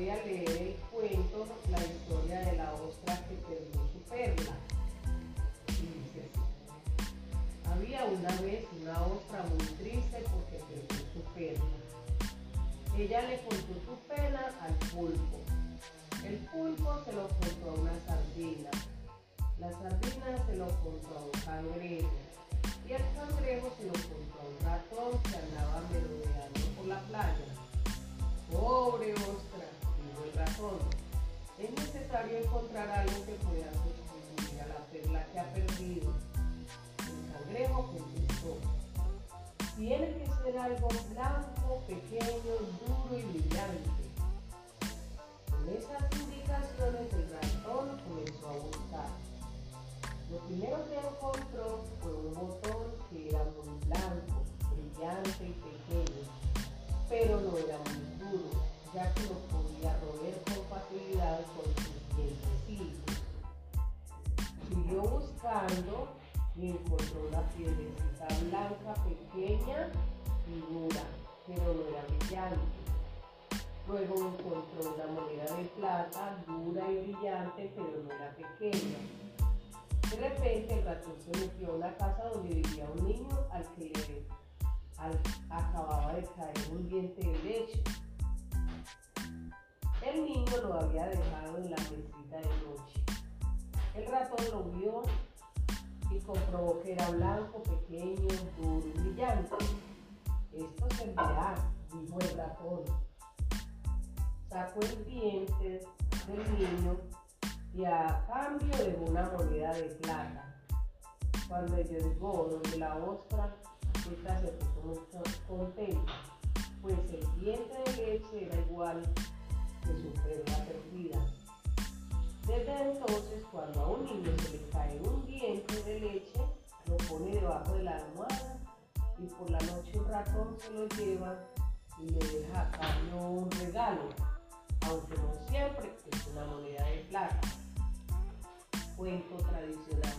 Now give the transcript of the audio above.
voy a leer el cuento, la historia de la ostra que perdió su perla. Dice. Había una vez una ostra muy triste porque perdió su perla. Ella le contó su pena al pulpo. El pulpo se lo contó a una sardina. La sardina se lo contó a un cangrejo. Y el cangrejo se lo contó a un ratón que andaba merodeando Es necesario encontrar algo que pueda sustituir a la perla que ha perdido. El cangrejo contestó. Tiene que ser algo blanco, pequeño, duro y brillante. Con esas indicaciones el ratón comenzó a buscar. Lo primero que encontró fue un botón que era muy blanco, brillante y pequeño, pero no era muy duro, ya que lo dientes. Siguió buscando y encontró una piedrecita blanca pequeña y dura, pero no era brillante. Luego encontró una moneda de plata dura y brillante, pero no era pequeña. De repente el ratón se metió a una casa donde vivía un niño al que acababa de caer un diente de leche. El niño lo había dejado en la noche. Ratón lo vio y comprobó que era blanco, pequeño, duro y brillante. Esto servirá, dijo el ratón. Sacó el diente del niño y a cambio de una moneda de plata. Cuando llegó donde la ostra, esta se puso muy contenta, pues el diente de leche era igual que su perla perdida. Entonces, cuando a un niño se le cae un diente de leche, lo pone debajo de la almohada y por la noche un ratón se lo lleva y le deja a cambio un regalo, aunque no siempre es una moneda de plata. Cuento tradicional.